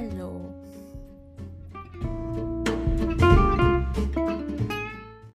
Hello